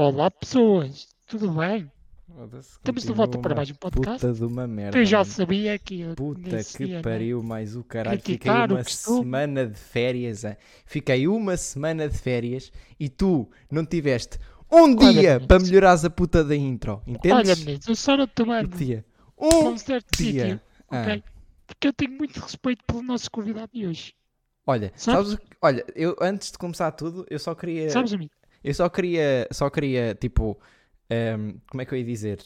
Olá pessoas, tudo bem? Estamos de volta para mais um podcast. Puta de uma merda. Que eu já sabia que eu Puta que né? pariu, mais o caralho. Fiquei uma semana de férias. hein? Fiquei uma semana de férias e tu não tiveste um Olha, dia meninos. para melhorares a puta da intro. Olha, Entendes? meninos, eu só não tomar Um dia. Um certo dia. sítio, Ah. ok? Porque eu tenho muito respeito pelo nosso convidado de hoje. Olha, Sabes? sabes olha, eu antes de começar tudo, eu só queria. Sabes, amigo? Eu só queria, só queria, tipo, ehm, como é que eu ia dizer?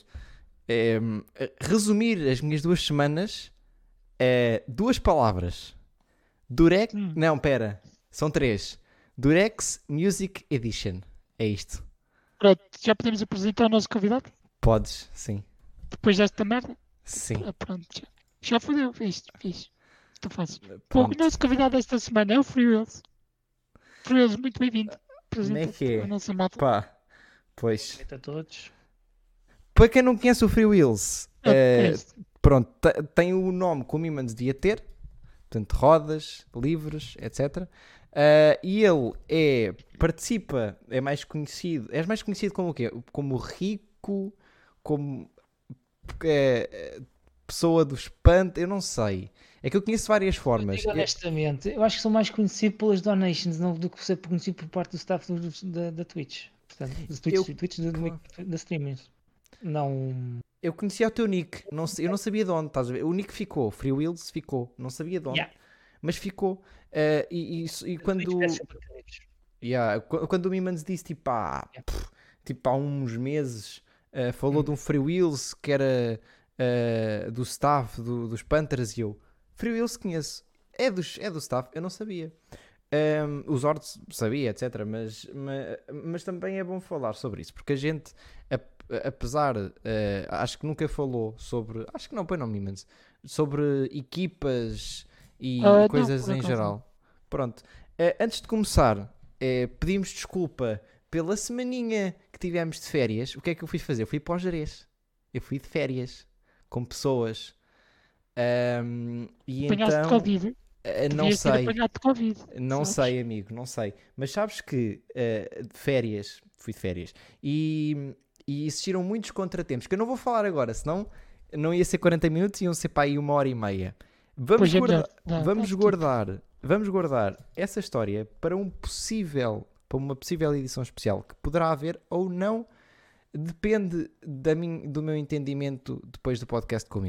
Ehm, resumir as minhas duas semanas a duas palavras. Durex, Hum. não, pera, são três. Durex Music Edition. É isto. Pronto, já podemos apresentar o nosso convidado? Podes, sim. Depois desta merda? Sim. Ah, pronto, já. Já fodeu, fiz, fiz. Bom, o nosso convidado esta semana é o Free Wills. Free Wills, muito bem-vindo. Como é que é? Pá, pois. Noite a todos. Para quem não conhece o Free Wheels, Ah, eh, é pronto, te- tem o nome que o Mimans devia ter, portanto, rodas, livros, etc. Ah, e ele é, participa, é mais conhecido, és mais conhecido como o quê? Como rico, como eh, pessoa do espanto, eu não sei. É que eu conheço várias formas. Digo honestamente, eu acho que sou mais conhecido pelas donations não do que ser conhecido por parte do staff do- da, da Twitch. Portanto, da Twitch, Eu- Twitch do- da streamers. Não. Eu conhecia o teu nick, não, eu não sabia de onde, estás a ver? O nick ficou, Free Wheels ficou, não sabia de onde, Yeah. mas ficou. Ah, e, e- e quando. Créditos. Yeah, qu- quando o Mimans disse tipo, ah, Yeah. pff, tipo há uns meses uh, falou Hum. de um Free Wheels que era uh, do staff do- dos Panthers e eu Free Wheels conheço, é, dos, é do staff, eu não sabia. Um, os Hordes sabia, etc. Mas, ma- mas, também é bom falar sobre isso porque a gente, ap- apesar, uh, acho que nunca falou sobre, acho que não, põe não, Mimans, sobre equipas e não, coisas por em geral. Pronto, Uh, antes de começar, pedimos desculpa pela semaninha que tivemos de férias. O que é que eu fui fazer? Eu fui para o Jerez. Eu fui de férias com pessoas. Ahm, e Apanhaste então, Covid. eh, não sei, Covid. não sabes? sei, amigo, não sei. Mas sabes que eh, de férias, fui de férias, e, e existiram muitos contratempos que eu não vou falar agora, senão não ia ser 40 minutos, iam ser para aí uma hora e meia. Vamos é guardar, melhor. Não, vamos tá guardar, vamos guardar essa história para um possível, para uma possível edição especial que poderá haver ou não, depende da min- do meu entendimento depois do podcast com o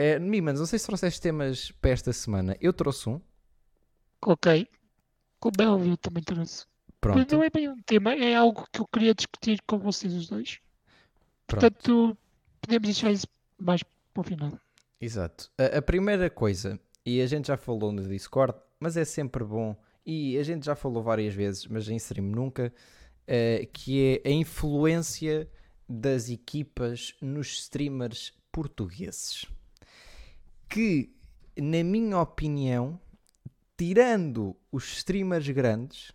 Mimans. Eh, Mimans, não sei se trouxeste temas para esta semana. Eu trouxe um, Ok. Como é óbvio, também trouxe. Mas pronto, não é bem um tema, é algo que eu queria discutir com vocês os dois. pronto. Portanto, podemos deixar isso mais para o final. Exato. A, a primeira coisa, e a gente já falou no Discord, mas é sempre bom, e a gente já falou várias vezes, mas em stream nunca, eh, que é a influência das equipas nos streamers portugueses. Que, na minha opinião, tirando os streamers grandes,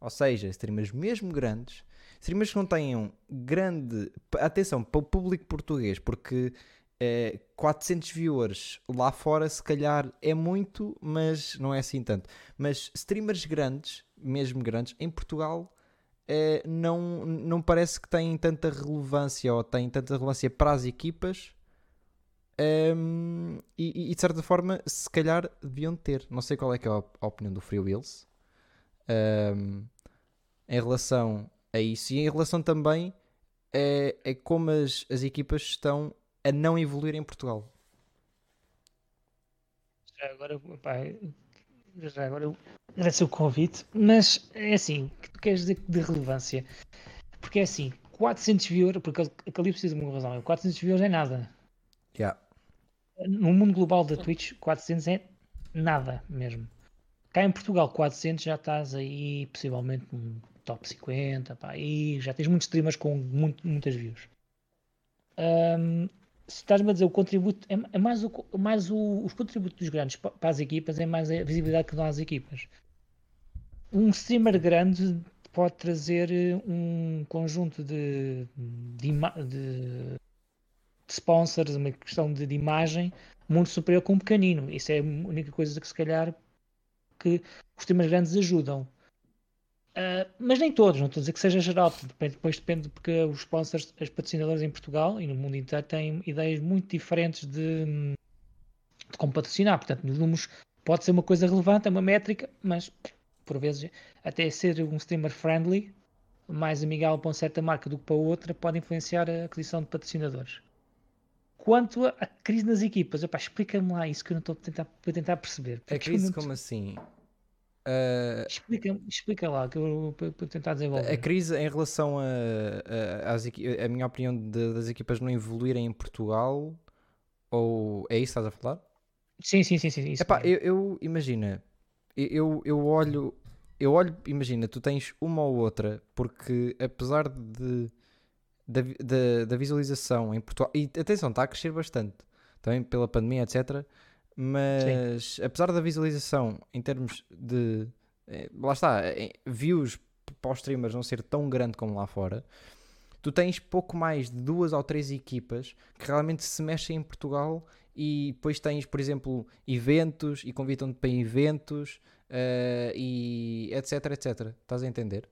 ou seja, streamers mesmo grandes, streamers que não tenham grande. Atenção, para o público português, porque eh, 400 viewers lá fora, se calhar é muito, mas não é assim tanto. Mas streamers grandes, mesmo grandes, em Portugal. eh, não, não parece que têm tanta relevância ou têm tanta relevância para as equipas Ehm, e, e, de certa forma se calhar deviam ter não sei qual é que é a, a opinião do Free Wheels ehm, em relação a isso e em relação também a, a como as, as equipas estão a não evoluir em Portugal Já agora, pá, já agora agradeço o convite, mas é assim, que tu queres dizer de relevância? Porque é assim, 400 viewers, porque aquele precisa de uma razão, 400 viewers é nada. yeah. No mundo global da Twitch, 400 é nada mesmo. Cá em Portugal, 400 já estás aí possivelmente no top 50, pá, já tens muitos streamers com muito- muitas views. Ahm, se estás-me a dizer o contributo, é, é mais, o, mais o- os contributos dos grandes pa- para as equipas, é mais a visibilidade que dão às equipas. Um streamer grande pode trazer eh, um conjunto de, de, de- de sponsors, uma questão de, de imagem muito superior com um pequenino. Isso é a única coisa que se calhar que os temas grandes ajudam. Uh, mas nem todos, não estou a dizer que seja geral, depois depende porque os sponsors, os patrocinadores em Portugal e no mundo inteiro têm ideias muito diferentes de, de como patrocinar. Portanto, nos números pode ser uma coisa relevante, é uma métrica, mas por vezes até ser um streamer friendly, mais amigável para uma certa marca do que para outra, pode influenciar a aquisição de patrocinadores. Quanto à crise nas equipas, explica-me lá isso que eu não estou a tentar, a tentar perceber. A crise como assim? Uh, explica, explica lá, que eu vou tentar desenvolver. A crise em relação a, a, às, a minha opinião de, das equipas não evoluírem em Portugal, ou é isso que estás a falar? Sim, sim, sim. sim isso Epá, eu, eu imagina, eu, eu olho, eu olho, imagina, tu tens uma ou outra, porque apesar de da, da, da visualização em Portugal, e atenção, está a crescer bastante, também pela pandemia, etc mas Sim. apesar da visualização em termos de eh, lá está, eh, views para os streamers não ser tão grande como lá fora, tu tens pouco mais de duas ou três equipas que realmente se mexem em Portugal e depois tens, por exemplo, eventos e convidam-te para eventos uh, e etc, etc. Estás a entender?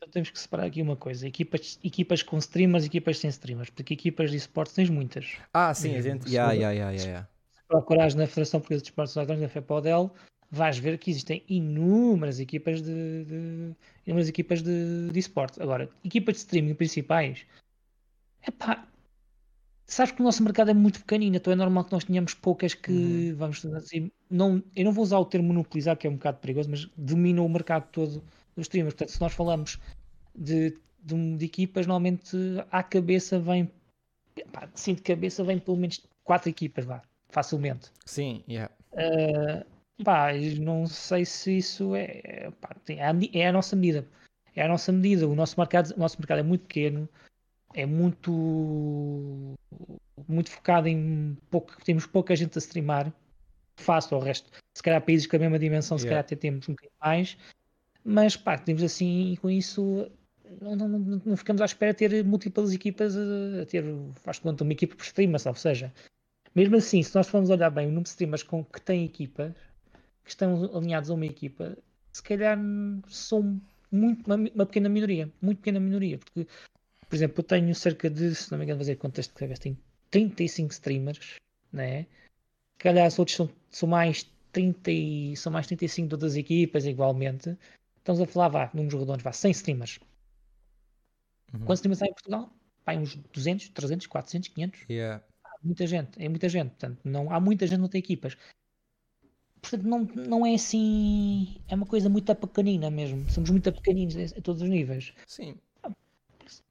Então temos que separar aqui uma coisa: equipas, equipas com streamers e equipas sem streamers, porque equipas de esportes tens muitas. Ah, sim, a gente. Yeah, yeah, yeah, yeah procurares na Federação Portuguesa de Esportes Eletrónicos, na FEPODEL, vais ver que existem inúmeras equipas de, de inúmeras equipas de, de esporte. Agora, equipas de streaming principais, epá, sabes que o nosso mercado é muito pequenino, então é normal que nós tenhamos poucas que, uhum. vamos dizer, não, eu não vou usar o termo monopolizar, que é um bocado perigoso, mas domina o mercado todo dos streamers. Portanto, se nós falamos de, de, de equipas, normalmente à cabeça vem, epá, sim, de cabeça vem pelo menos quatro equipas, vá facilmente. Sim, yeah. Uh, pá, não sei se isso é, pá, é, é a nossa medida. É a nossa medida. O nosso mercado, o nosso mercado é muito pequeno, é muito muito focado em pouco, temos pouca gente a streamar, face ao resto. Se calhar países com a mesma dimensão, se calhar até temos um bocadinho mais, mas pá, temos assim, e com isso não, não, não, não, ficamos à espera de ter múltiplas equipas a, a ter, faz conta, uma equipa por streamer, ou seja, mesmo assim, se nós formos olhar bem o número de streamers com que têm equipas, que estão alinhados a uma equipa, se calhar são muito, uma, uma, pequena minoria. Muito pequena minoria. Porque, por exemplo, eu tenho cerca de, se não me engano, fazer contas de cabeça, tenho 35 streamers, né? Se calhar os outros são, são mais 30 e, são mais 35 de outras equipas, igualmente. Estamos a falar, vá, números redondos, vá, 100 streamers. Uhum. Quantos streamers há em Portugal? Vai uns 200, 300, 400, 500? Yeah muita gente, é muita gente, portanto, não, há muita gente que não tem equipas. Portanto, não, não é assim, é uma coisa muito pequenina mesmo, somos muito pequeninos a, a todos os níveis. Sim.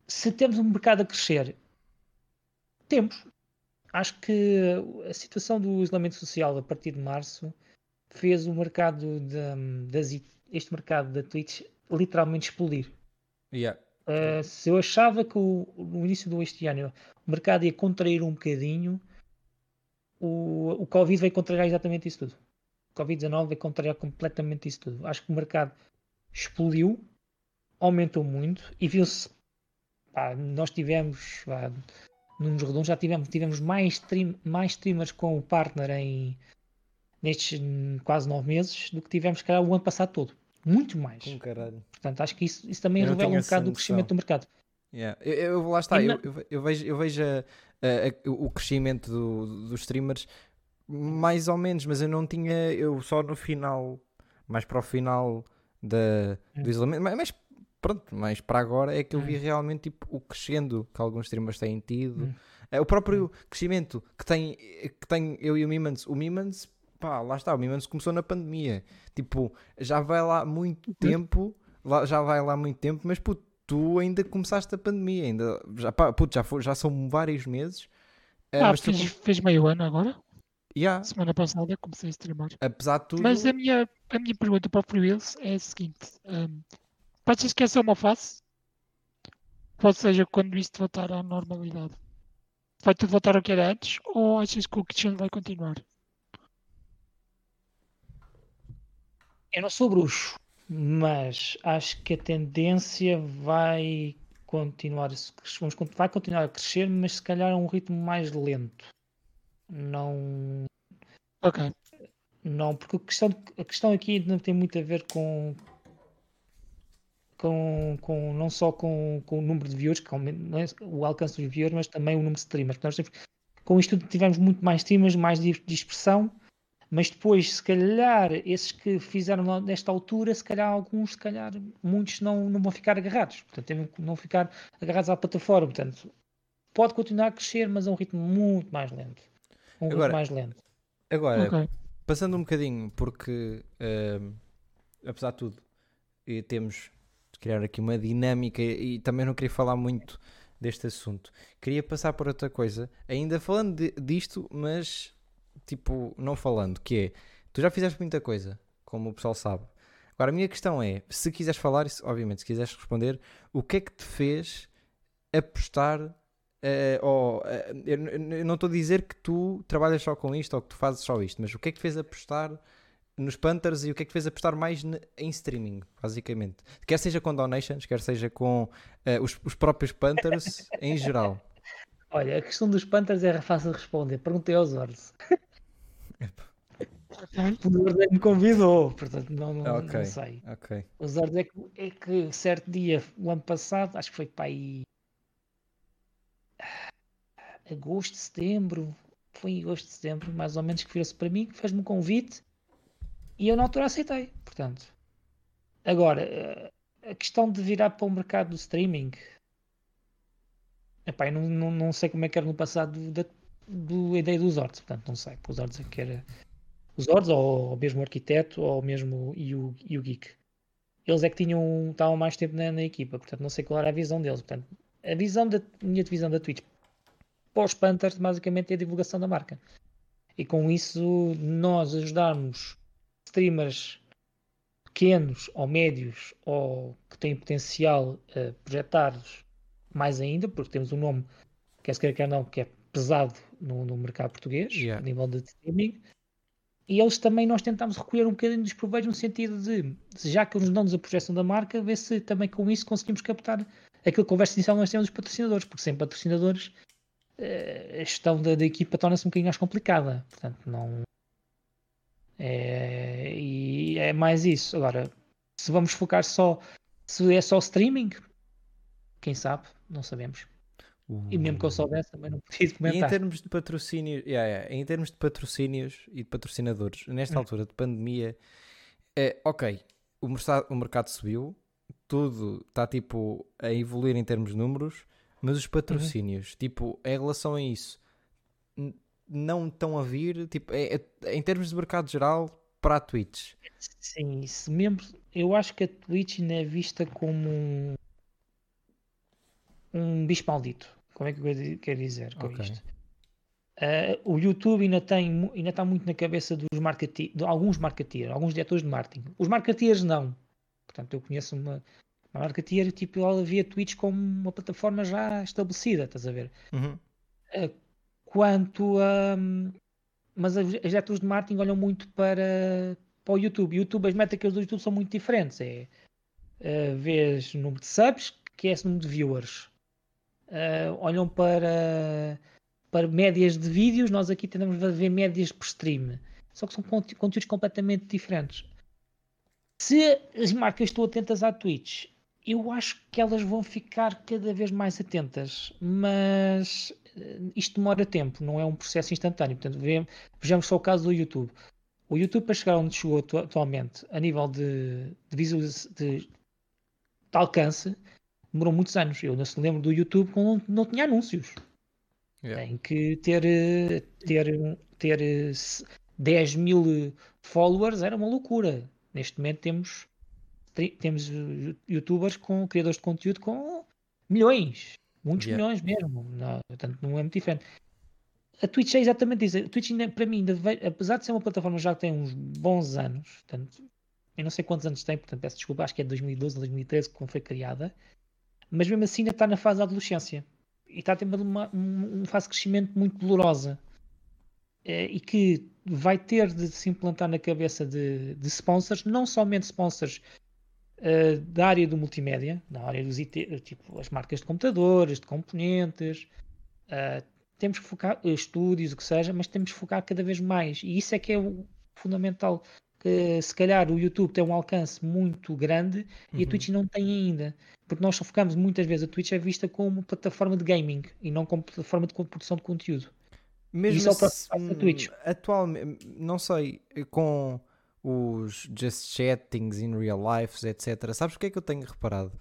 Se temos um mercado a crescer, temos. Acho que a situação do isolamento social a partir de março fez o mercado de, das, este mercado da Twitch literalmente explodir. Yeah. Uh, se eu achava que o, no início deste ano o mercado ia contrair um bocadinho, o, o Covid veio contrariar exatamente isso tudo. O Covid-19 veio contrariar completamente isso tudo. Acho que o mercado explodiu, aumentou muito e viu-se. Nós tivemos, pá, números redondos, já tivemos, tivemos mais, stream, mais streamers com o partner em nestes quase nove meses do que tivemos, calhar, o ano passado todo. Muito mais. Com caralho. Portanto, acho que isso, isso também revela um bocado do crescimento do mercado. Yeah. Eu, eu, lá está, eu, eu, eu, vejo, eu vejo a, a, a, o crescimento do, dos streamers mais ou menos, mas eu não tinha, eu só no final, mais para o final da, do hum. isolamento, mas, mas pronto, mas para agora é que eu vi hum. realmente tipo, o crescendo que alguns streamers têm tido. Hum. É, o próprio crescimento que tem, que tem eu e o Mimans. O Mimans pá, lá está, o Mimans começou na pandemia. Tipo, já vai lá muito uhum. tempo, lá, já vai lá muito tempo, mas puto, tu ainda começaste a pandemia, ainda, já, pá, puto, já, foi, já são vários meses. Uh, ah, fiz, tu... fez meio ano agora? Yeah. Semana passada comecei a streamar. Apesar de tudo... Mas a minha, a minha pergunta para o Free Wheels é a seguinte: um, achas que essa é uma fase? Ou seja, quando isto voltar à normalidade, vai tudo voltar ao que era antes? Ou achas que o Cristiano vai continuar? Eu não sou bruxo, mas acho que a tendência vai continuar, vai continuar a crescer, mas se calhar a um ritmo mais lento. Não. Ok. Não, porque a questão, a questão aqui não tem muito a ver com. com, com, não só com, com o número de viewers, aumenta, é o alcance dos viewers, mas também o número de streamers. Portanto, com isto tivemos muito mais streamers, mais dispersão, mas depois, se calhar, esses que fizeram nesta altura, se calhar alguns, se calhar muitos não, não vão ficar agarrados, portanto, têm, não ficar agarrados à plataforma. Portanto, pode continuar a crescer, mas a um ritmo muito mais lento. Um agora, ritmo mais lento. Agora, okay. passando um bocadinho, porque uh, apesar de tudo, temos de criar aqui uma dinâmica e também não queria falar muito deste assunto. Queria passar por outra coisa, ainda falando de, disto, mas tipo, não falando, que é, tu já fizeste muita coisa, como o pessoal sabe. Agora, a minha questão é, se quiseres falar, obviamente, se quiseres responder, o que é que te fez apostar Uh, ou, uh, eu, eu, não estou a dizer que tu trabalhas só com isto ou que tu fazes só isto, mas o que é que fez apostar nos Panthers e o que é que fez apostar mais em streaming, basicamente? Quer seja com donations, quer seja com uh, os, os, próprios Panthers em geral. Olha, a questão dos Panthers é fácil de responder. Perguntei aos Zords. O Zords é que me convidou, portanto não, não, okay, não sei. Okay. O é que, é que certo dia, o ano passado, acho que foi para aí agosto, setembro, foi em agosto, setembro, mais ou menos, que virou-se para mim, fez-me um convite e eu na altura aceitei. Portanto, agora, eh, a questão de virar para o mercado do streaming, epá, eu não, não, não sei como é que era no passado da do ideia dos Ords, portanto, não sei, os Ords é que era os Ords, ou, ou mesmo o arquiteto, ou mesmo e o, e o Geek. Eles é que tinham, estavam mais tempo na, na equipa, portanto, não sei qual era a visão deles. Portanto, a visão da minha divisão da Twitch os Panthers basicamente é a divulgação da marca. E com isso nós ajudarmos streamers pequenos ou médios ou que têm potencial a projetar mais ainda, porque temos um nome, quer se queira quer não, que é pesado no, no mercado português, yeah. a nível de streaming. E eles também nós tentamos recolher um bocadinho dos proveitos no sentido de, já que eles dão-nos a projeção da marca, ver se também com isso conseguimos captar aquilo que conversa inicial nós temos dos patrocinadores, porque sem patrocinadores eh, a gestão da, da equipa torna-se um bocadinho mais complicada. Portanto, não. É, e é mais isso. Agora, se vamos focar só. Se é só streaming, quem sabe, não sabemos. E mesmo que eu soubesse, também não preciso comentar. E em termos de patrocínios, yeah, yeah, em termos de patrocínios e de patrocinadores, nesta hum. altura de pandemia, é, ok, o mercado, o mercado subiu, tudo está tipo a evoluir em termos de números, mas os patrocínios, uhum. tipo, em relação a isso, não estão a vir, tipo, é, é, em termos de mercado geral, para a Twitch. Sim, isso mesmo, eu acho que a Twitch ainda é vista como um, um bicho maldito. Como é que eu quero dizer com okay. isto? Uh, o YouTube ainda, tem, ainda está muito na cabeça dos marketeers, de alguns marketeers, alguns diretores de marketing. Os marketeers não. Portanto, eu conheço uma, a marketeer, tipo, ela via Twitch como uma plataforma já estabelecida, estás a ver? Uhum. Uh, quanto a. Mas as diretores de marketing olham muito para, para o YouTube. YouTube, as métricas do YouTube são muito diferentes. É uh, vês número de subs, que é esse número de viewers. Uh, olham para, para médias de vídeos, nós aqui tendemos a ver médias por stream. Só que são conteúdos completamente diferentes. Se as marcas estão atentas à Twitch eu acho que elas vão ficar cada vez mais atentas, mas eh, isto demora tempo, não é um processo instantâneo. Portanto, vejamos só o caso do YouTube. O YouTube, para chegar onde chegou atualmente, a nível de, de, de, de alcance, demorou muitos anos. Eu não se lembro do YouTube quando não, tinha anúncios. Yeah. Tem que ter, ter, ter 10 eh, mil followers, era uma loucura. Neste momento temos temos youtubers com criadores de conteúdo com milhões, muitos yeah. milhões mesmo, não, portanto não é muito diferente. A Twitch é exatamente isso. A Twitch, ainda, para mim, ainda veio, apesar de ser uma plataforma já que tem uns bons anos, portanto, eu não sei quantos anos tem, portanto peço desculpa, acho que é de 2012 ou 2013 quando foi criada, mas mesmo assim ainda está na fase da adolescência e está ter uma, uma fase de crescimento muito dolorosa é, e que vai ter de se implantar na cabeça de, de sponsors, não somente sponsors uh, da área do multimédia, da área dos IT, tipo as marcas de computadores, de componentes. Uh, temos que focar, estúdios, o que seja, mas temos que focar cada vez mais. E isso é que é o fundamental que se calhar o YouTube tem um alcance muito grande e a Uhum. Twitch não tem ainda. Porque nós só focamos muitas vezes, a Twitch é vista como plataforma de gaming e não como plataforma de produção de conteúdo. Mesmo Isso é se- da Twitch. atualmente, não sei, com os just chattings in real life, etc. Sabes o que é que eu tenho reparado?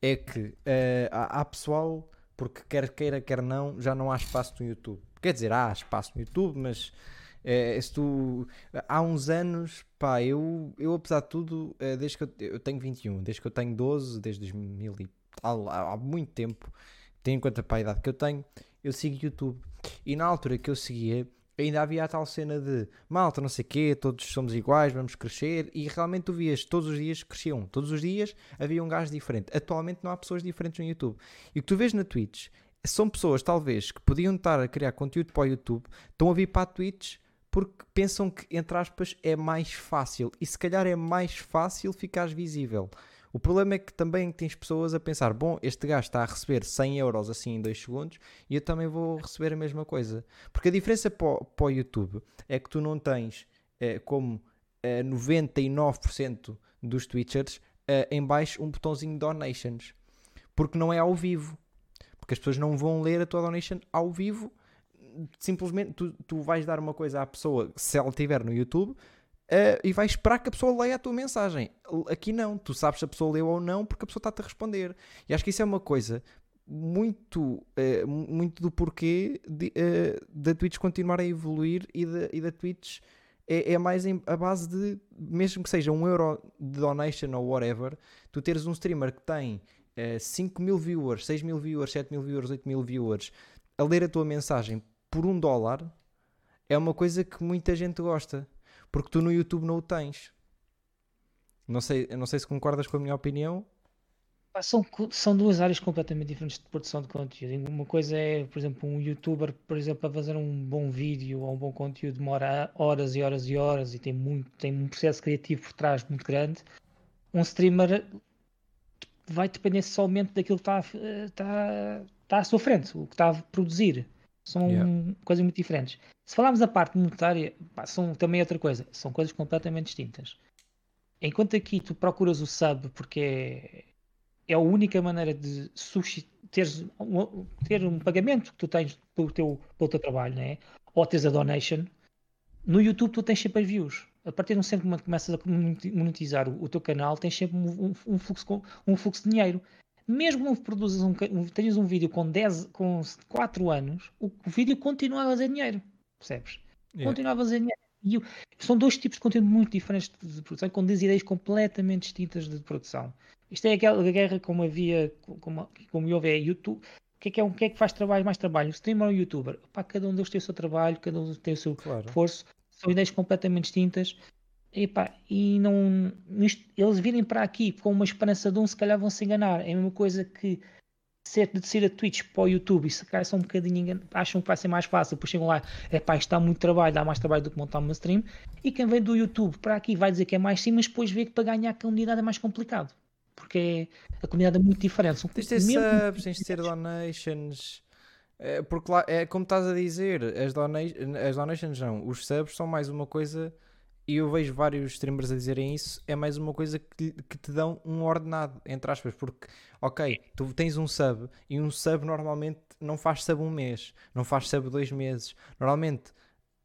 É que eh, há, há pessoal, porque quer queira, quer não, já não há espaço no YouTube. Quer dizer, há espaço no YouTube, mas eh, se tu, há uns anos, pá, eu, eu apesar de tudo, eh, desde que eu, eu tenho 21, desde que eu tenho 12, desde 2000 e tal, há, há muito tempo, tendo em conta para a idade que eu tenho, eu sigo YouTube. E na altura que eu seguia, ainda havia a tal cena de malta, não sei quê, todos somos iguais, vamos crescer. E realmente tu vias, todos os dias cresciam. Todos os dias havia um gajo diferente. Atualmente não há pessoas diferentes no YouTube. E o que tu vês na Twitch são pessoas, talvez, que podiam estar a criar conteúdo para o YouTube, estão a vir para a Twitch porque pensam que, entre aspas, é mais fácil. E se calhar é mais fácil ficares visível. O problema é que também tens pessoas a pensar: bom, este gajo está a receber 100 euros assim em 2 segundos e eu também vou receber a mesma coisa. Porque a diferença para o, YouTube é que tu não tens, eh, como eh, 99% dos Twitchers, eh, em baixo um botãozinho donations. Porque não é ao vivo. Porque as pessoas não vão ler a tua donation ao vivo. Simplesmente tu, tu vais dar uma coisa à pessoa, se ela estiver no YouTube, Uh, e vais esperar que a pessoa leia a tua mensagem. Aqui não, tu sabes se a pessoa leu ou não porque a pessoa está-te a responder. E acho que isso é uma coisa muito, uh, muito do porquê uh, da Twitch continuar a evoluir e da, e da Twitch é, é mais em, a base de, mesmo que seja um euro de donation ou whatever, tu teres um streamer que tem uh, 5 mil viewers, 6 mil viewers, 7 mil viewers, 8 mil viewers a ler a tua mensagem por um dólar é uma coisa que muita gente gosta porque tu no YouTube não o tens. Não sei, não sei se concordas com a minha opinião. São, são duas áreas completamente diferentes de produção de conteúdo. Uma coisa é, por exemplo, um youtuber, por exemplo, a fazer um bom vídeo ou um bom conteúdo demora horas e horas e horas e tem, muito, tem um processo criativo por trás muito grande. Um streamer vai depender somente daquilo que está, está, está à sua frente, o que está a produzir. São yeah. coisas muito diferentes. Se falarmos da parte monetária, pá, são também outra coisa. São coisas completamente distintas. Enquanto aqui tu procuras o sub porque é, é a única maneira de teres um, ter um pagamento que tu tens pelo teu, pelo teu trabalho, né? ou teres a donation, no YouTube tu tens sempre as views. A partir de um sempre que começas a monetizar o, o teu canal, tens sempre um, um, fluxo, um fluxo de dinheiro mesmo que produzas um, tenhas um vídeo com 10, com 4 anos, o, vídeo continua a fazer dinheiro, percebes? Yeah. Continua a fazer dinheiro. E são dois tipos de conteúdo muito diferentes de produção, com duas ideias completamente distintas de produção. Isto é aquela guerra como havia, como, como houve é YouTube. O que é que, é, o que é que faz trabalho, mais trabalho? O streamer ou o youtuber? Pá, cada um deles tem o seu trabalho, cada um tem o seu claro. esforço, são ideias completamente distintas. E, pá, e não eles virem para aqui com uma esperança de um, se calhar vão se enganar. É a mesma coisa que ser de ser a Twitch para o YouTube e se calhar são um bocadinho engan... acham que vai ser mais fácil, depois chegam lá, é pá, isto dá muito trabalho, dá mais trabalho do que montar uma stream. E quem vem do YouTube para aqui vai dizer que é mais sim, mas depois vê que para ganhar a comunidade é mais complicado. Porque a comunidade é muito diferente. São tens de ter subs, tens de ter donations. É, porque lá, é como estás a dizer, as, dona as donations não, os subs são mais uma coisa e eu vejo vários streamers a dizerem isso, é mais uma coisa que, que, te dão um ordenado, entre aspas, porque, ok, tu tens um sub e um sub normalmente não faz sub um mês, não faz sub dois meses. Normalmente,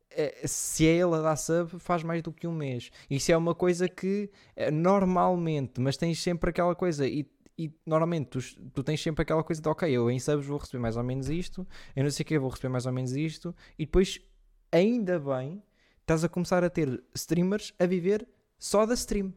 é, se é ele a dar sub, faz mais do que um mês. Isso é uma coisa que, é, normalmente, mas tens sempre aquela coisa e. E normalmente tu, tu tens sempre aquela coisa de ok, eu em subs vou receber mais ou menos isto, eu não sei o que vou receber mais ou menos isto, e depois, ainda bem, estás a começar a ter streamers a viver só da stream.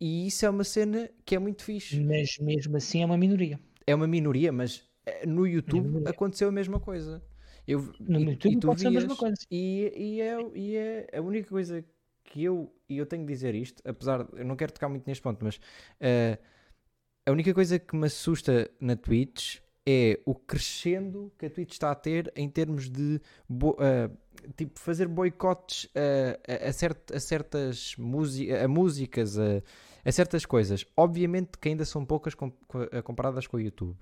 E isso é uma cena que é muito fixe. Mas mesmo assim é uma minoria. É uma minoria, mas no YouTube é aconteceu a mesma coisa. Eu, no e, YouTube e pode ser a mesma coisa. E, e, é, e é a única coisa que eu, e eu tenho de dizer isto, apesar, eu não quero tocar muito neste ponto, mas uh, a única coisa que me assusta na Twitch é o crescendo que a Twitch está a ter em termos de uh, tipo fazer boicotes a, a, cert, a certas a músicas, a, a, certas coisas. Obviamente que ainda são poucas com, comparadas com o YouTube,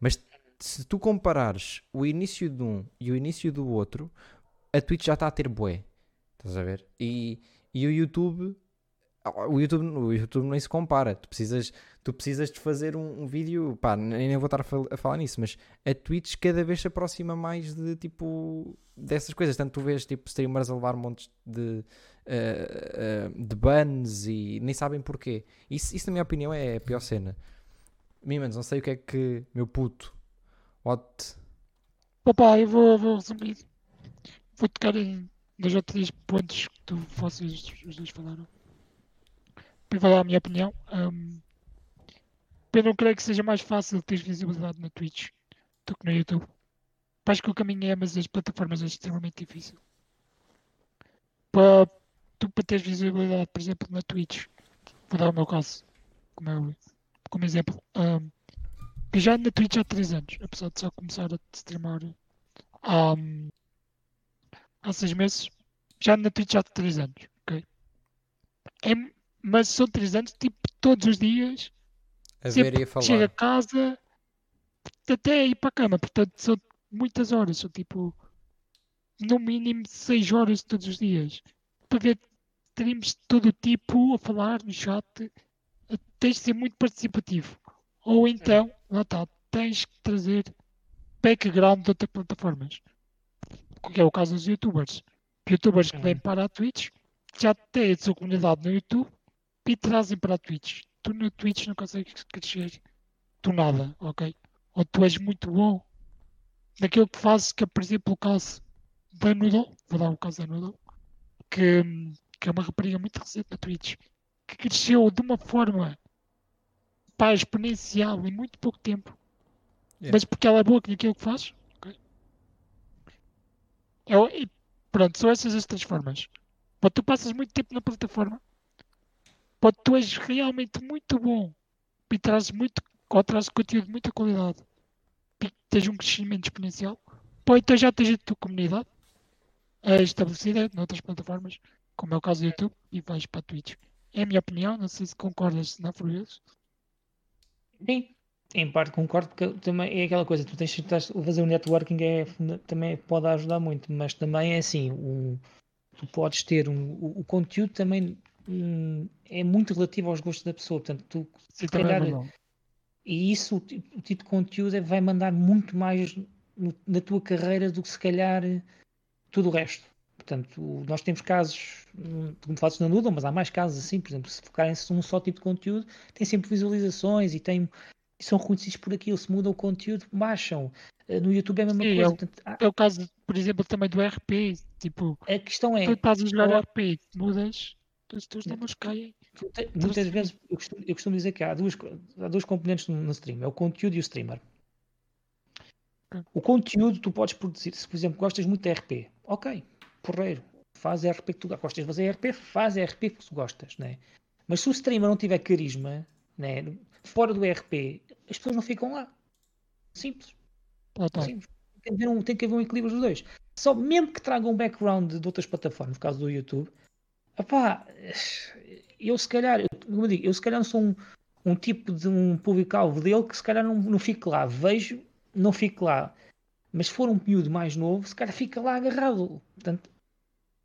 mas se tu comparares o início de um e o início do outro, a Twitch já está a ter bué. Estás a ver? E, E o YouTube, o YouTube, o YouTube nem se compara. Tu precisas, tu precisas de fazer um, um vídeo, pá, nem nem vou estar a, fal- a falar nisso, mas a Twitch cada vez se aproxima mais de tipo dessas coisas. Tanto tu vês tipo streamers a levar montes de, eh, eh, de bans e nem sabem porquê. Isso, isso, na minha opinião, é a pior cena. Mimans, não sei o que é que, meu puto, what Opa, eu vou, vou resumir. Vou tocar em dois ou três pontos que tu, vocês os dois falaram. Para falar a minha opinião. Um, eu não creio que seja mais fácil ter visibilidade na Twitch do que no YouTube. Acho que o caminho é, mas as plataformas é extremamente difícil. Para tu para teres visibilidade, por exemplo, na Twitch, vou dar o meu caso como, como exemplo. Um, eu já ando na Twitch há 3 anos, apesar de só começar a streamar há, há 6 meses. Já ando na Twitch há 3 anos, ok? É, mas são 3 anos, tipo, todos os dias, a ver e a chego a falar. casa, até ir para a cama, portanto, são muitas horas, são tipo, no mínimo 6 horas todos os dias. Para ver streams de todo o tipo a falar no chat, tens de ser muito participativo. Ou então, lá está, tens que trazer background de outras plataformas. Que é o caso dos youtubers. Youtubers que vêm para a Twitch já têm a sua comunidade no YouTube e trazem para a Twitch. Tu no Twitch não consegues crescer do nada, ok? Ou tu és muito bom naquilo que fazes, que é, por exemplo, o caso da Noodle, vou dar o caso da Noodle, que, que é uma rapariga muito recente na Twitch, que cresceu de uma forma pá, exponencial em muito pouco tempo, Yeah. mas porque ela é boa naquilo que faz, ok? É pronto, são essas as três formas. Pode tu passas muito tempo na plataforma, pode tu és realmente muito bom e trazes muito, ou trazes conteúdo de muita qualidade e tens um crescimento exponencial, pode então já tens a tua comunidade eh, estabelecida noutras plataformas, como é o caso do YouTube, e vais para a Twitch. É a minha opinião, não sei se concordas na Furioso. Sim, em parte concordo, porque também é aquela coisa, tu tens que fazer o networking é, também pode ajudar muito, mas também é assim, o, tu podes ter um, o, o conteúdo também hum, é muito relativo aos gostos da pessoa, portanto, tu, se é calhar, verdade. e isso, o, o tipo de conteúdo é- vai mandar muito mais no- na tua carreira do que se calhar tudo o resto. Portanto, o- nós temos casos, hum, como falas na Noodle, mas há mais casos assim, por exemplo, se focarem-se num só tipo de conteúdo, tem sempre visualizações e tem e são reconhecidos por aquilo, se muda o conteúdo, baixam. Eh, No YouTube é a mesma Sim, coisa. é o- Portanto, há- É o caso, por exemplo, também do RP. Tipo, a questão é, tu estás a jogar ou- RP, mudas, os teus números caem. muitas vezes eu costumo, eu costumo dizer que há duas, há duas componentes no, no stream, é o conteúdo e o streamer. Ok. O conteúdo tu podes produzir, se por exemplo gostas muito de RP, ok, porreiro, faz RP que tu gostas de fazer RP, faz RP que tu gostas, né? Mas se o streamer não tiver carisma, né, fora do RP, as pessoas não ficam lá. Simples. Lá está. Simples. Tem que haver um, tem que haver um equilíbrio dos dois. Só mesmo que tragam um background de outras plataformas, no caso do YouTube, opá, eu se calhar, como eu digo, eu se calhar sou um, um tipo de um público-alvo dele que se calhar não, não fique lá. Vejo, não fique lá. Mas se for um miúdo mais novo, se calhar fica lá agarrado. Portanto,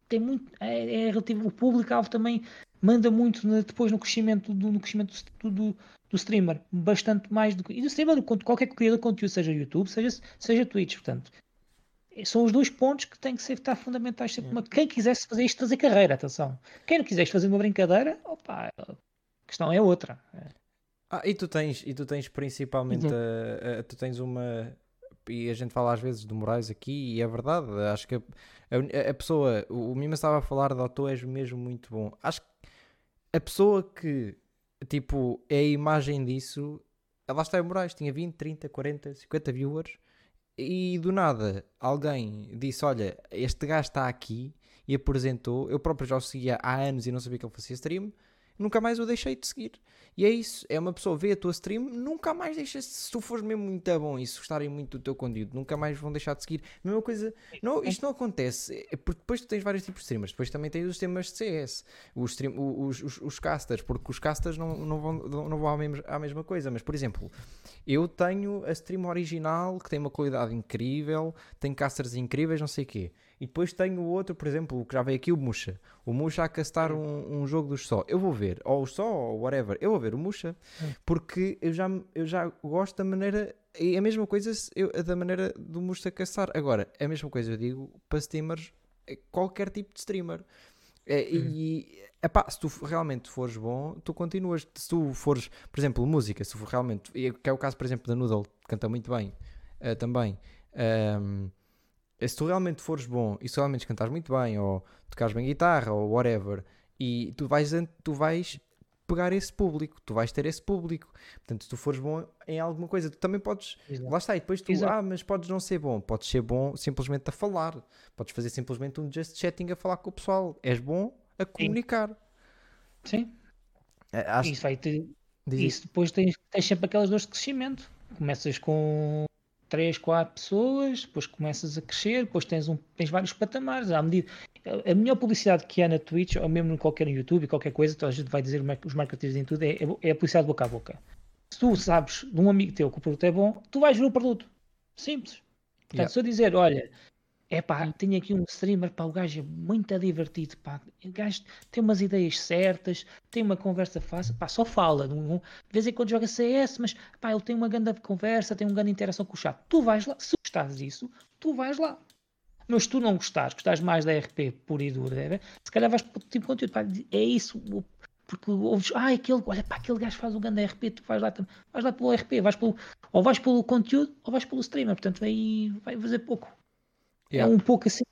tem muito. É, é relativo. O público-alvo também manda muito na- depois no crescimento do, no crescimento do, do, do streamer. Bastante mais do que. E do streamer, do qualquer criador de conteúdo, seja YouTube, seja, seja Twitch. Portanto, são os dois pontos que têm que ser estar fundamentais. Sempre uma- Quem quisesse fazer isto, fazer carreira, atenção. Quem não quisesse fazer uma brincadeira, opa, a questão é outra. Ah, e tu tens, e tu tens principalmente, a- a- tu tens uma, e a gente fala às vezes de morais aqui, e é verdade, acho que a, a- a pessoa, o, o Mima estava a falar de tu és mesmo muito bom. Acho que a pessoa que, tipo, é a imagem disso, lá está em Moraes, tinha 20, 30, 40, 50 viewers, e do nada alguém disse, olha, este gajo está aqui, e apresentou, eu próprio já o seguia há anos e não sabia que ele fazia stream, nunca mais o deixei de seguir. E é isso, é uma pessoa vê a tua stream, nunca mais deixas, se tu fores mesmo muito bom e se gostarem muito do teu conteúdo, nunca mais vão deixar de seguir. Mesma coisa, não, isto não acontece, é porque depois tu tens vários tipos de streamers, depois também tens os streamers de CS, os, stream, os, os, os casters, porque os casters não, não vão, não vão à, mesma, à mesma coisa, mas por exemplo, eu tenho a stream original que tem uma qualidade incrível, tem casters incríveis, não sei o quê. E depois tenho o outro, por exemplo, que já veio aqui, o Musha. O Musha a castar um, um jogo dos só. Eu vou ver, ou o só, ou whatever. Eu vou ver o Musha, porque eu já, eu já gosto da maneira. E a mesma coisa eu, da maneira do Musha castar. Agora, a mesma coisa eu digo para streamers, é qualquer tipo de streamer. É, E, epá, se tu realmente fores bom, tu continuas. Se tu fores, por exemplo, música, se for realmente. Que é o caso, por exemplo, da Noodle, que canta muito bem uh, também. Um, se tu realmente fores bom e se realmente cantares muito bem, ou tocares bem guitarra, ou whatever, e tu vais, tu vais pegar esse público, tu vais ter esse público. Portanto, se tu fores bom em alguma coisa, tu também podes. Exato. Lá está, e depois tu, Exato. ah, mas podes não ser bom, podes ser bom simplesmente a falar, podes fazer simplesmente um just chatting a falar com o pessoal. És bom a comunicar. Sim. É, acho... Isso vai ter. Isso depois tens, tens sempre aquelas dores de crescimento. Começas com 3, 4 pessoas, depois começas a crescer, depois tens, um, tens vários patamares. À medida, a melhor publicidade que há na Twitch, ou mesmo em qualquer YouTube, qualquer coisa, toda a gente vai dizer, os marketers em tudo, é, é a publicidade boca a boca. Se tu sabes de um amigo teu que o produto é bom, tu vais ver o produto. Simples. Portanto, yeah. se eu dizer, olha, é pá, tenho aqui um streamer, pá, o gajo é muito divertido, pá, o gajo tem umas ideias certas, tem uma conversa fácil, pá, só fala, de vez em quando joga CS, mas pá, ele tem uma grande conversa, tem uma grande interação com o chat. Tu vais lá, se gostares disso, tu vais lá. Mas se tu não gostares, gostares mais da RP pura e dura, se calhar vais para outro tipo de conteúdo, pá, é isso, porque ouves, ah, aquele, olha pá, aquele gajo faz o grande RP, tu vais lá, vais lá pelo RP, vais pelo, ou vais pelo conteúdo ou vais pelo streamer, portanto aí vai fazer pouco. É yeah. É um pouco assim.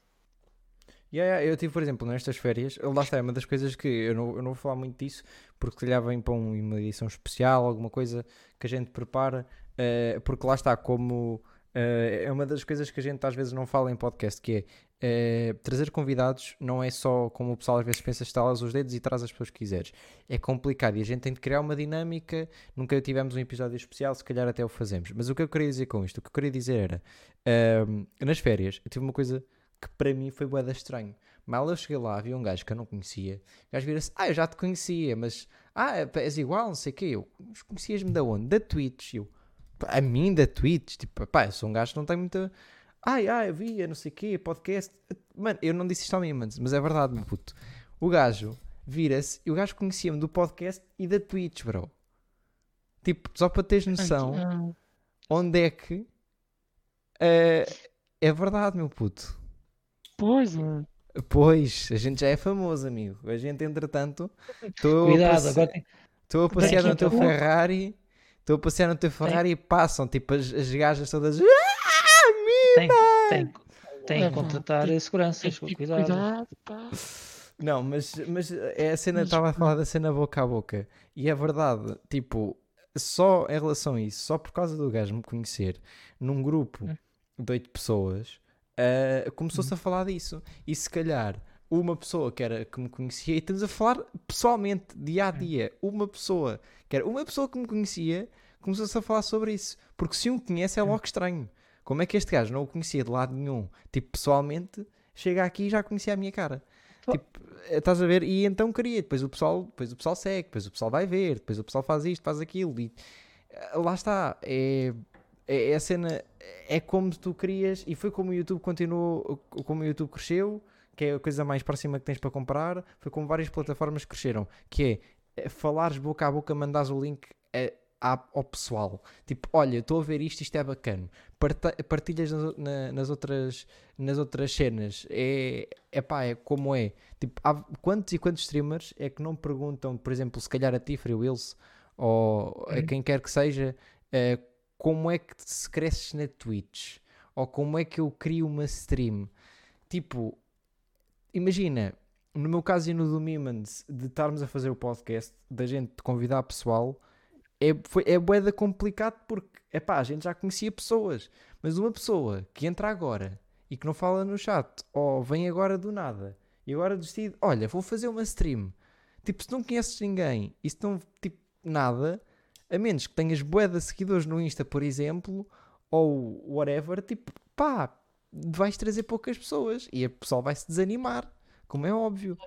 Yeah, yeah. Eu tive, por exemplo, nestas férias, lá está, é uma das coisas que eu não, eu não vou falar muito disso, porque se calhar vem para uma edição especial, alguma coisa que a gente prepara, uh, porque lá está, como uh, é uma das coisas que a gente às vezes não fala em podcast, que é uh, trazer convidados não é só como o pessoal às vezes pensa, estalas os dedos e traz as pessoas que quiseres. É complicado e a gente tem de criar uma dinâmica. Nunca tivemos um episódio especial, se calhar até o fazemos. Mas o que eu queria dizer com isto, o que eu queria dizer era, nas férias, eu tive uma coisa que para mim foi boeda estranho. Mal eu cheguei lá, havia um gajo que eu não conhecia. O gajo vira-se, ah, eu já te conhecia, mas ah, és igual, não sei o quê. Eu, conhecias-me da onde? Da Twitch. Eu, a mim, da Twitch, tipo, pá, eu sou um gajo que não tem muita. Ai, ai, via, não sei o quê, podcast. Mano, eu não disse isto ao mim, mas é verdade, meu puto. O gajo vira-se e o gajo conhecia-me do podcast e da Twitch, bro. Tipo, só para teres noção onde é que uh, é verdade, meu puto. Pois, mano. Pois, a gente já é famoso, amigo. A gente, entretanto, estou a, a passear no teu Ferrari. Estou a passear no teu Ferrari e passam, tipo, as, as gajas todas. Tem, tem, tem que contratar seguranças, cuidado. cuidado Não, mas, mas é a cena, estava a falar da cena boca a boca. E é verdade, tipo, só em relação a isso, só por causa do gajo me conhecer num grupo hum. de oito pessoas, uh, começou-se a falar disso. E se calhar uma pessoa que, era, que me conhecia, e estamos a falar pessoalmente, dia a hum. dia, uma pessoa que era uma pessoa que me conhecia, começou-se a falar sobre isso. Porque se um conhece é hum. logo estranho. Como é que este gajo não o conhecia de lado nenhum? Tipo, pessoalmente, chega aqui e já conhecia a minha cara. Tipo, eh, estás a ver? E então queria. Depois o pessoal, depois o pessoal segue, depois o pessoal vai ver, depois o pessoal faz isto, faz aquilo. E eh, lá está. É, é, é a cena. É como tu querias. E foi como o YouTube continuou, como o YouTube cresceu, que é a coisa mais próxima que tens para comprar. Foi como várias plataformas cresceram. Que é, é falares boca a boca, mandares o link. É, ao pessoal. Tipo, olha, estou a ver isto, isto é bacana. Partilhas nas, nas, outras, nas outras cenas. É, é pá, é como é. Tipo, há quantos e quantos streamers é que não perguntam, por exemplo, se calhar a ti, Free Wills, ou a uhum. quem quer que seja, uh, como é que se cresces na Twitch? Ou como é que eu crio uma stream? Tipo, imagina, no meu caso e no do Mimans, de estarmos a fazer o podcast, da gente convidar pessoal é, foi, é boeda complicado porque, é pá, a gente já conhecia pessoas, mas uma pessoa que entra agora e que não fala no chat, ou vem agora do nada, e agora decide, olha, vou fazer uma stream. Tipo, se não conheces ninguém e se não, tipo, nada, a menos que tenhas boeda seguidores no Insta, por exemplo, ou whatever, tipo, pá, vais trazer poucas pessoas e a pessoa vai se desanimar, como é óbvio.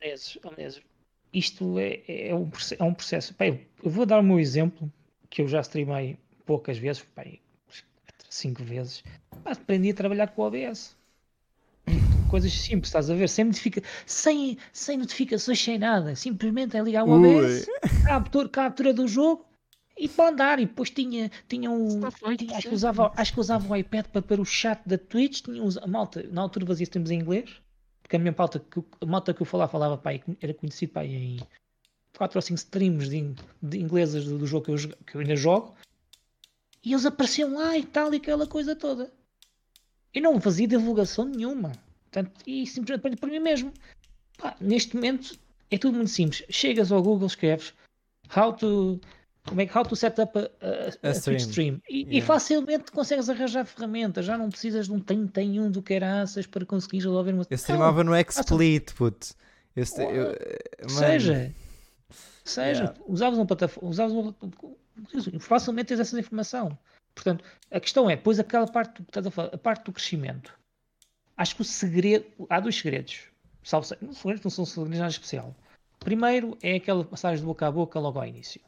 Meses, meses isto é, é, um, é um processo. Pai, eu vou dar o meu exemplo, que eu já streamei poucas vezes, pai, cinco vezes. Aprendi a trabalhar com o OBS. coisas simples, estás a ver? Sem, notifica... sem, sem notificações, sem nada. Simplesmente é ligar o OBS, captura, captura do jogo e para andar. E depois tinha, tinha um. Tinha, acho, que usava, acho que usava o iPad para pôr o chat da Twitch. Tinha a malta, na altura fazia streams em inglês, porque a minha malta que, a malta que eu falava, falava pai, era conhecido pai, em 4 ou 5 streams de, de inglesas do, do jogo que eu, que eu ainda jogo. E eles apareciam lá e tal, e aquela coisa toda. Eu não fazia divulgação nenhuma. Portanto, e simplesmente para mim mesmo. Pá, neste momento é tudo muito simples. Chegas ao Google, escreves how to, como é, how to set up a, a, a, a stream. stream. E, yeah. e, facilmente consegues arranjar ferramentas. Já não precisas de um 31 do que eraças para conseguir resolver uma Eu streamava no XSplit, puto. Eu, eu, seja, seja, yeah. usavas uma plataforma, usavas uma, facilmente tens essa informação. Portanto, a questão é, pois aquela parte que estás a falar, a parte do crescimento. Acho que o segredo, há dois segredos. Salvo, não, não são segredos nada especial. Primeiro é aquela passagem de boca a boca logo ao início.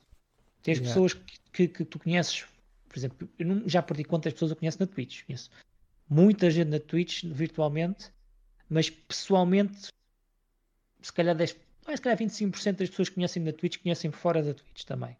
Tens yeah. pessoas que, que, que, tu conheces, por exemplo, eu não, já perdi quantas pessoas eu conheço na Twitch. Conheço muita gente na Twitch virtualmente, mas pessoalmente, se calhar 10, se calhar 25% das pessoas que conhecem na Twitch conhecem fora da Twitch também.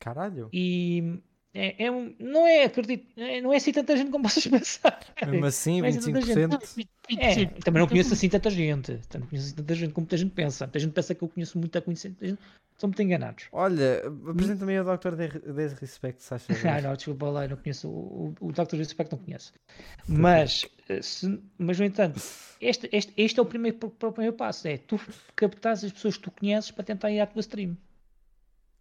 Caralho. E é, é um, não é, acredito, é, não é assim tanta gente como vocês pensarem. Mesmo assim, é 25%. É, também não conheço assim tanta gente. Também não conheço assim tanta gente como muita gente pensa. Muita gente pensa que eu conheço muito a conhecer. Estão muito enganados. Olha, apresenta-me o Dr. Desrespect, se achas. ah, não, desculpa lá, não conheço. O, o Dr. Desrespect não conheço. Mas, eh, se, mas no entanto, este, este, este é o primeiro, o primeiro passo: é tu captares as pessoas que tu conheces para tentar ir à tua stream.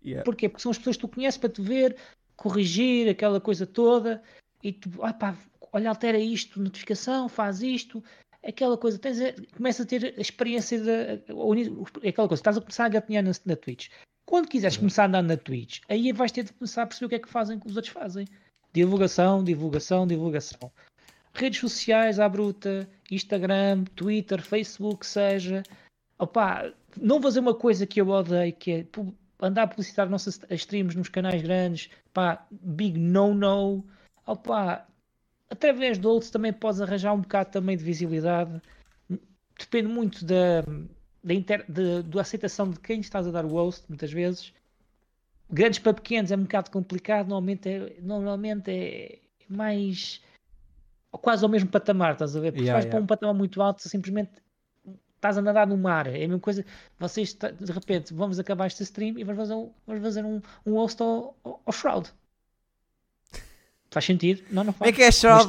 Yeah. Porquê? Porque são as pessoas que tu conheces para te ver, corrigir aquela coisa toda e tu, ah pá, olha, altera isto, notificação, faz isto, aquela coisa, tens a, começa a ter a experiência da aquela coisa, estás a começar a gatinhar na, na Twitch. Quando quiseres uhum. começar a andar na Twitch, aí vais ter de começar a perceber o que é que fazem que os outros fazem. Divulgação, divulgação, divulgação. Redes sociais à bruta, Instagram, Twitter, Facebook, seja. Opa, não fazer uma coisa que eu odeio, que é andar a publicitar nossas streams nos canais grandes, pá, big no-no. Opa, através de outros também podes arranjar um bocado também de visibilidade. Depende muito da, da, inter, de, da aceitação de quem estás a dar o host, muitas vezes. Grandes para pequenos é um bocado complicado, normalmente é, normalmente é mais quase ao mesmo patamar, estás a ver? Porque yeah, vais yeah. para um patamar muito alto, simplesmente estás a nadar no mar. É a mesma coisa. Vocês, de repente, vamos acabar este stream e vamos fazer um, vamos fazer um, um host ao, ao, Shroud. Faz sentido? Não, não faz. É que é Shroud?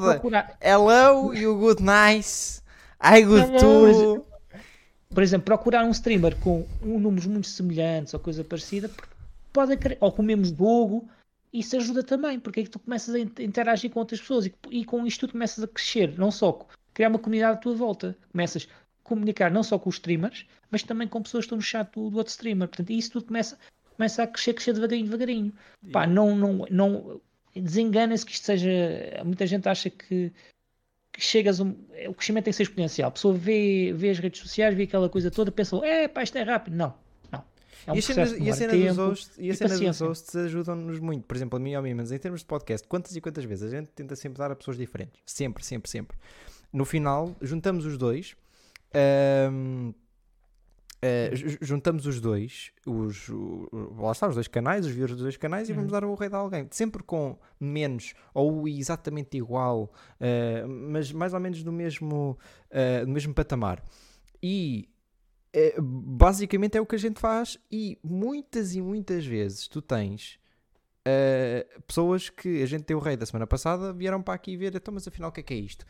Hello, you good nice. I good too. Por exemplo, procurar um streamer com um, números muito semelhantes ou coisa parecida, pode ou com o mesmo jogo, isso ajuda também, porque é que tu começas a interagir com outras pessoas e, e com isto tu começas a crescer, não só criar uma comunidade à tua volta. Começas comunicar não só com os streamers, mas também com pessoas que estão no chat do, do outro streamer. Portanto, isso tudo começa, começa a crescer, crescer devagarinho, devagarinho. Yeah. Pá, não, não, não desengana-se que isto seja. Muita gente acha que, que chegas. Um, o crescimento tem que ser exponencial. A pessoa vê, vê as redes sociais, vê aquela coisa toda, pensa, é pá, isto é rápido. Não. não. É um e a cena, e a cena tempo, dos hosts, e a cena dos hosts ajudam-nos muito. Por exemplo, a mim e a mim, mas em termos de podcast, quantas e quantas vezes a gente tenta sempre dar a pessoas diferentes? Sempre, sempre, sempre. No final, juntamos os dois um, Uh, juntamos os dois, os, o, lá está, os dois canais, os viewers dos dois canais uhum. e vamos dar o rei de alguém. Sempre com menos ou exatamente igual, uh, mas mais ou menos do mesmo, uh, do mesmo patamar. E basicamente é o que a gente faz. E muitas e muitas vezes tu tens Uh, pessoas que a gente deu o rei da semana passada vieram para aqui ver, então, mas afinal o que é que é isto?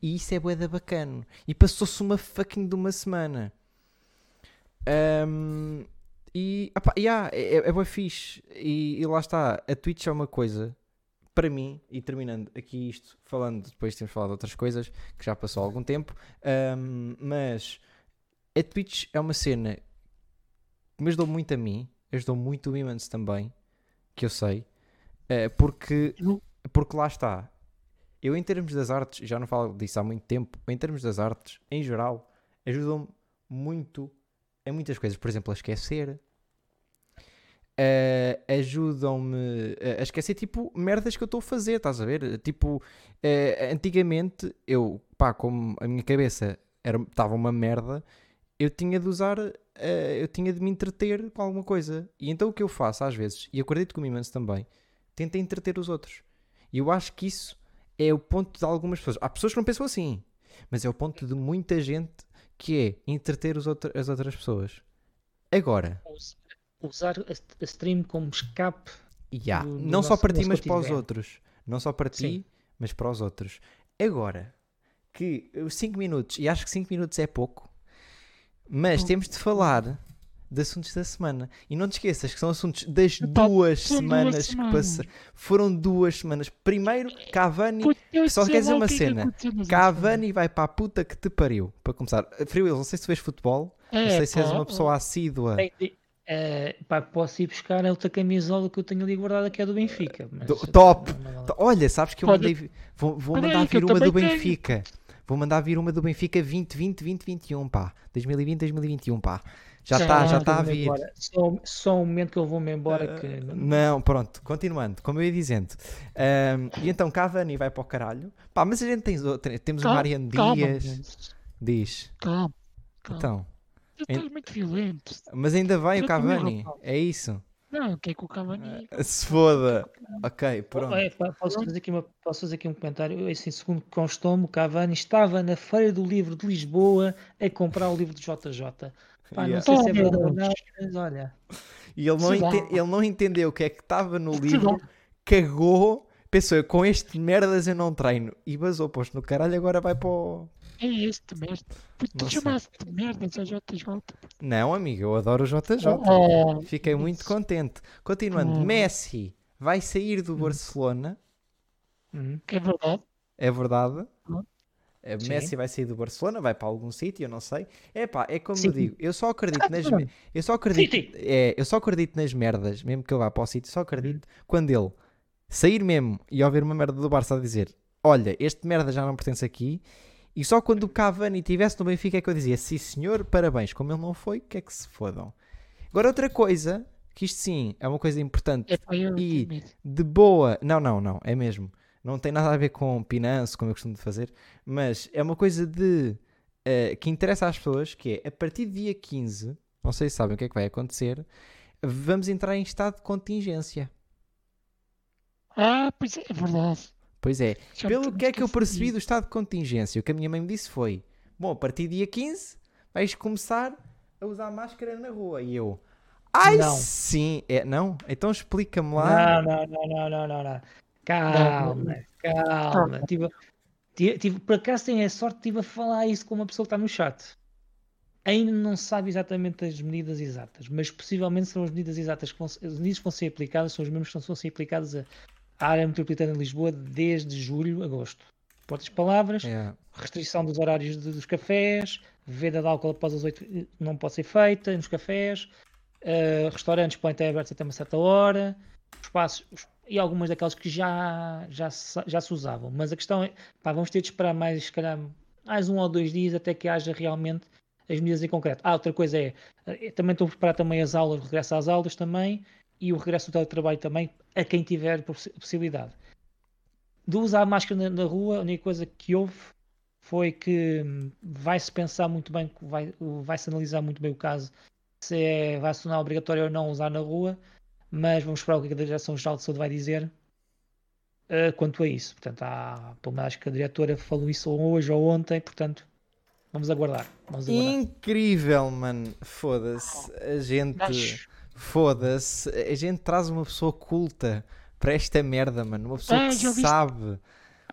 E isso é boeda bacana. E passou-se uma fucking de uma semana. Um, e opa, yeah, é, é, é fixe. E, e, lá está, a Twitch é uma coisa, para mim, e terminando aqui isto, falando, depois temos falado de outras coisas que já passou algum tempo, um, mas a Twitch é uma cena que me ajudou muito a mim, ajudou muito o Imans também que eu sei, uh, porque, porque lá está. Eu, em termos das artes, já não falo disso há muito tempo, em termos das artes, em geral, ajudam-me muito em muitas coisas. Por exemplo, a esquecer. Uh, ajudam-me a esquecer, tipo, merdas que eu estou a fazer, estás a ver? Tipo, uh, antigamente, eu, pá, como a minha cabeça estava uma merda, eu tinha de usar, eh, eu tinha de me entreter com alguma coisa. E então o que eu faço às vezes, e acredito que o imenso também, tenta entreter os outros. E eu acho que isso é o ponto de algumas pessoas. Há pessoas que não pensam assim, mas é o ponto de muita gente que é entreter outro- as outras pessoas. Agora, Us- Usar a, stream como escape. Ya, do- do não só nosso- para ti, mas para os outros. Não só para ti, Sim. mas para os outros. Agora, que os 5 minutos, e acho que 5 minutos é pouco, mas Hum. temos de falar de assuntos da semana. E não te esqueças que são assuntos das Epá, duas são duas semanas que semanas. passaram. Foram duas semanas. Primeiro, Cavani. Só quer dizer uma que é que cena. nas Cavani vai para a puta que te pariu. Para começar, Wills, não sei se tu vês futebol, últimas. não É, sei se és uma pessoa assídua. De- eh, pá, posso ir buscar a outra camisola que eu tenho ali guardada que é do Benfica. mas- Do- top! T- Olha, sabes que eu mandei. Vou, vou mandar que vir uma do também tenho. Vou mandar vir uma do Benfica 2020, 2021, pá. 2020, 2021, pá. Já está, já está a vou-me vir. Só, só um momento que eu vou-me embora. que não- Não, pronto, continuando, como eu ia dizendo. Ahm, e então Cavani vai para o caralho. Pá, mas a gente tem, temos o Calma, Mariano calma, Dias. mas- Diz. Calma, calma. Então, Tu estás muito violento. mas ainda vem o Eu Cavani. É isso. Não, o que é que o Cavani... Se foda. Ok, pronto. É, posso, fazer aqui uma, posso fazer aqui um comentário? Eu, Assim, segundo que constou-me, o Cavani estava na Feira do Livro de Lisboa a comprar o livro de JJ. Pá, Yeah. Não sei se é verdade ou não, mas olha. E ele não, ente- ele não entendeu o que é que estava no livro, cagou, pensou, com este merdas eu não treino. E basou, posto no caralho, agora vai para o... É este merda. Tu chamaste de merda a JJ. Não, amigo, eu adoro o JJ. Oh, Fiquei muito isso. contente. Continuando, Hum. Messi vai sair do Barcelona, Hum, é verdade. é verdade. Hum. É, Sim. Messi vai sair do Barcelona, vai para algum sítio, eu não sei. É pá, é como Sim. eu digo, eu só acredito nas Sim. me- eu só acredito, é, eu só acredito nas merdas, mesmo que ele vá para o sítio, só acredito quando ele sair mesmo e ouvir uma merda do Barça a dizer: "Olha, este merda já não pertence aqui". E só quando o Cavani estivesse no Benfica é que eu dizia: "Sim, senhor, parabéns". Como ele não foi, que é que se fodam. Agora outra coisa, que isto sim é uma coisa importante É E- de boa. Não, não, não, é mesmo. Não tem nada a ver com pinanço, como eu costumo fazer, mas é uma coisa de eh, que interessa às pessoas, que é a partir do dia 15, não sei se sabem o que é que vai acontecer, vamos entrar em estado de contingência. Ah, pois é, é verdade. Pois é, Já me pelo que é que eu percebi do estado de contingência, o que a minha mãe me disse foi: Bom, a partir do dia 15 vais começar a usar máscara na rua. E eu, ai Não. sim, é, não? Então explica-me lá. Não, não, não, não, não, não, não. Calma, calma. Tive, tive, tive- por acaso tenho a sorte, estive a falar isso com uma pessoa que está no chat. Ainda não sabe exatamente as medidas exatas, mas possivelmente são as medidas exatas que vão, ser- as medidas que vão ser aplicadas, são as mesmas que vão ser aplicadas à área metropolitana de Lisboa desde julho, agosto. Por palavras, É, restrição dos horários de- dos cafés, venda de álcool após as 8 não pode ser feita nos cafés, eh, restaurantes podem estar abertos até uma certa hora, espaços e algumas daquelas que já, já, se, já se usavam. Mas a questão é, pá, vamos ter de esperar mais, calhar, mais um ou dois dias até que haja realmente as medidas em concreto. Ah, outra coisa é, eh, também estou a preparar também as aulas, regresso às aulas também e o regresso do teletrabalho também, a quem tiver possi- possibilidade. De usar máscara na, na rua, a única coisa que houve foi que hum, vai-se pensar muito bem, vai- vai-se analisar muito bem o caso, se é, vai se tornar obrigatório ou não usar na rua, mas vamos esperar o que a Direção-Geral de Saúde vai dizer eh, quanto a isso. Portanto, há, pelo menos acho que a diretora falou isso hoje ou ontem, portanto, vamos aguardar. Vamos aguardar. Incrível, mano. Foda-se. A gente. Mas, Foda-se. A gente traz uma pessoa culta para esta merda, mano. Uma pessoa Ah, que sabe.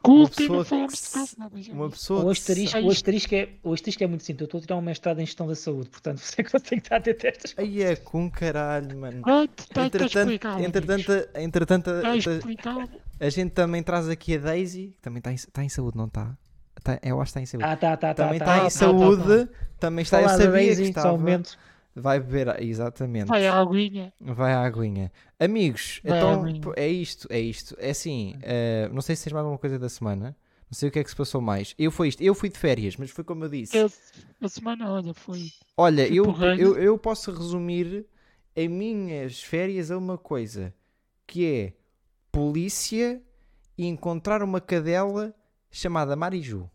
culto, pessoa que Uma pessoa O asterisco, o, asterisco é, o asterisco é muito simples. Eu estou a tirar um mestrado em gestão da saúde, portanto, você que eu tenho que estar atento a estas Ai, é com caralho, mano. Está Entretanto, entretanto, entretanto Está a, a gente também traz aqui a Daisy, que também está em, está em saúde, não está? Tá, eu acho que está em saúde. Ah, tá, tá, tá. também tá, está tá, em tá, saúde, também está, eu sabia que estava. Vai beber, exatamente. Vai a aguinha. Vai à aguinha. Amigos, Vai à então aguinha. é isto, é isto. É assim, eh, não sei se tens mais alguma coisa da semana. Não sei o que é que se passou mais. Eu fui isto, eu fui de férias, mas foi como eu disse. Eu, a semana, olha, foi. Olha, eu, eu, eu posso resumir as minhas férias a uma coisa, que é polícia e encontrar uma cadela chamada Mariju.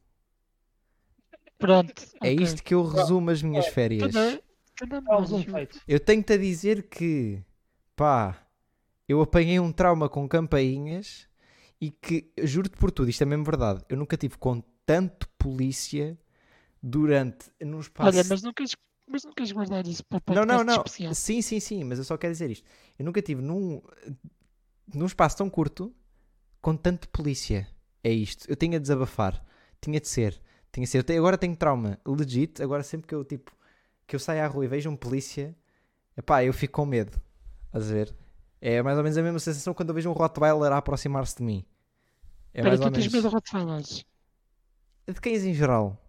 Pronto. É ok. isto que eu resumo as minhas férias. Eu tenho-te a dizer que, pá, eu apanhei um trauma com campainhas e que, juro-te por tudo, isto é mesmo verdade, eu nunca tive com tanto polícia durante, num espaço... Olha, mas não queres, mas não queres guardar isso para o não, não, não, especial. sim, sim, sim, mas eu só quero dizer isto. Eu nunca tive num, num espaço tão curto com tanto polícia. É isto. Eu tinha de desabafar. Tinha de ser. Tinha de ser. Eu agora tenho trauma. Legit. Agora sempre que eu, tipo, que eu saio à rua e vejo um polícia, epá, eu fico com medo. Estás a ver? É mais ou menos a mesma sensação quando eu vejo um Rottweiler a aproximar-se de mim. É Espera, mais ou tu tens menos. medo de Rottweilers. De cães em geral.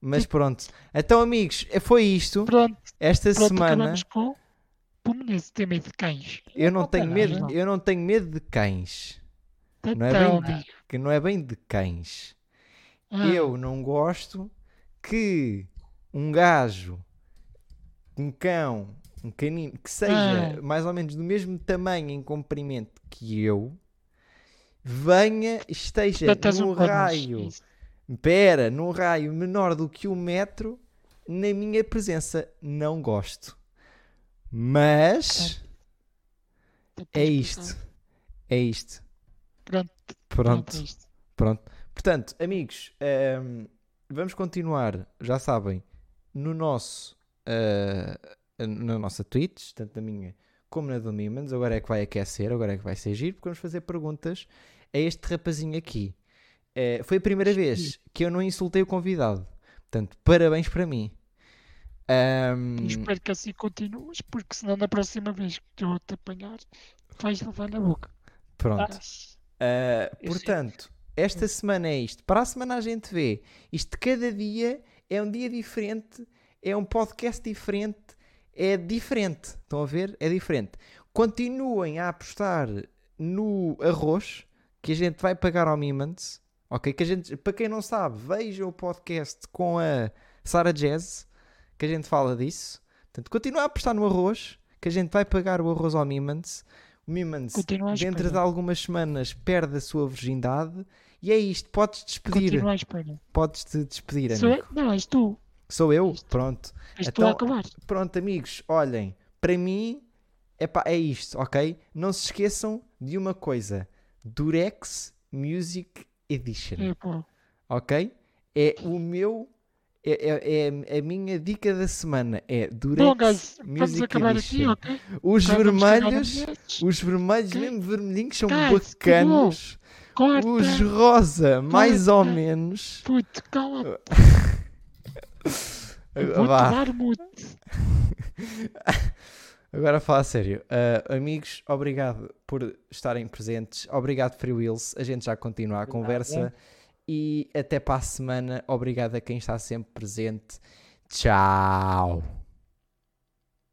Mas pronto. Então, amigos, foi isto. Pronto, Esta pronto, semana. com tem medo de cães. Eu não Não tenho tem medo, nada. eu não tenho medo de cães. Então, Não é bem- amigo. Que não é bem de cães. Ah, Eu não gosto que um gajo, um cão, um canino, que seja Ah. mais ou menos do mesmo tamanho em comprimento que eu, venha, esteja num um raio, pera, num raio menor do que um metro, na minha presença. Não gosto. Mas Então, é tens isto. pensado. É isto. Pronto, Pronto. pronto. é. Portanto, amigos, ehm, vamos continuar, já sabem, no nosso, eh, na nossa Twitch, tanto na minha como na do Mimans. Agora é que vai aquecer, agora é que vai ser giro, porque vamos fazer perguntas a este rapazinho aqui. Eh, foi a primeira vez que eu não insultei o convidado. Portanto, parabéns para mim. E espero que assim continues, porque senão na próxima vez que eu te apanhar, vais levar na boca. pronto. Ah, Uh, portanto, esta semana é isto. Para a semana a gente vê. Isto cada dia é um dia diferente, é um podcast diferente, é diferente. Estão a ver? É diferente. Continuem a apostar no arroz que a gente vai pagar ao Mimans. Ok? Que a gente, para quem não sabe, veja o podcast com a Sarah Jazz, que a gente fala disso. Portanto, continua a apostar no arroz, que a gente vai pagar o arroz ao Mimans. O Mimans, dentro de algumas semanas, perde a sua virgindade. E é isto, podes despedir. Continua à espera. Podes te despedir, Sou amigo. eu? Não, és tu. Sou eu? Pronto. Tu Então- a acabar. Pronto, amigos, olhem, para mim epá, é isto, ok? Não se esqueçam de uma coisa: Durex Music Edition, É, pô. ok? É o meu, é, é- é a minha dica da semana: é Durex Bom, guys, Music acabar Edition. aqui, ok? Os vermelhos, os vermelhos, Ok. mesmo vermelhinhos, são Guys, bacanos. Os rosa, mais ou menos. Puto, cala. Dar mute. Agora a falar a sério, Ah, amigos, obrigado por estarem presentes. Obrigado, Free Wheels. A gente já continua a conversa. E até para a semana. Obrigado a quem está sempre presente. Tchau.